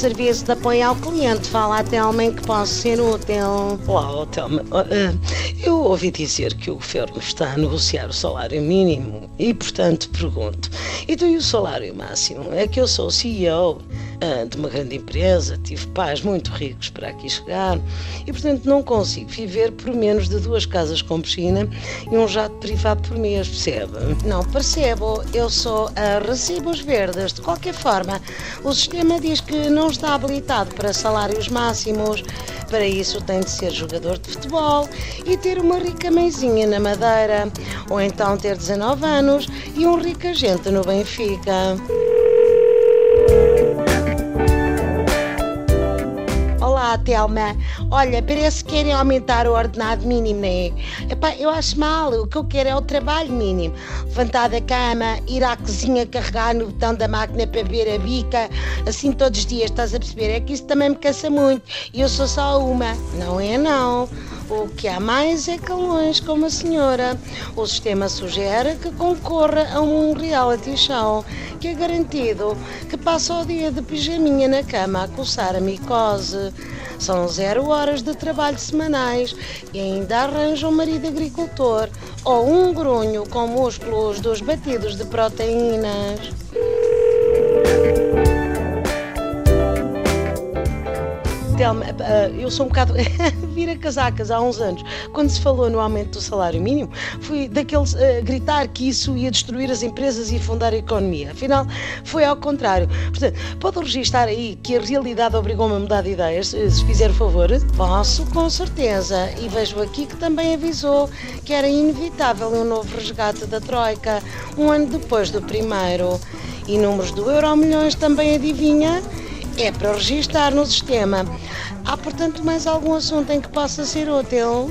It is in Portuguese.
serviço de apoio ao cliente. Fala até homem que possa ser útil. Olá, Telma. Eu ouvi dizer que o governo está a negociar o salário mínimo e, portanto, pergunto: então e o salário máximo? É que eu sou CEO de uma grande empresa, tive pais muito ricos para aqui chegar e, portanto, não consigo viver por menos de duas casas com piscina e um jato privado por mês, percebe? Não percebo. Eu sou a recibos verdes. De qualquer forma, o sistema diz que não está habilitado para salários máximos. Para isso tem de ser jogador de futebol e ter uma rica mãezinha na Madeira, ou então ter 19 anos e um rico agente no Benfica. Olá, Telma. Olha, parece que querem aumentar o ordenado mínimo, né? Epá, eu acho mal. O que eu quero é o trabalho mínimo. Levantar da cama, ir à cozinha, carregar no botão da máquina para beber a bica, assim todos os dias, estás a perceber? É que isso também me cansa muito. E eu sou só uma. Não é, não. O que há mais é calões como a senhora. O sistema sugere que concorra a um reality show, que é garantido que passa o dia de pijaminha na cama a coçar a micose. São zero horas de trabalho semanais e ainda arranja um marido agricultor ou um grunho com músculos dos batidos de proteínas. Telma, eh, eu sou um bocado. vira casacas há uns anos, quando se falou no aumento do salário mínimo, fui daqueles uh, gritar que isso ia destruir as empresas e afundar a economia. Afinal, foi ao contrário. Portanto, pode registar aí que a realidade obrigou-me a mudar de ideias, se fizer favor? Posso, com certeza. E vejo aqui que também avisou que era inevitável um novo resgate da Troika, um ano depois do primeiro. E números do Euro Milhões também adivinha? É para registar no sistema. Há, portanto, mais algum assunto em que possa ser útil?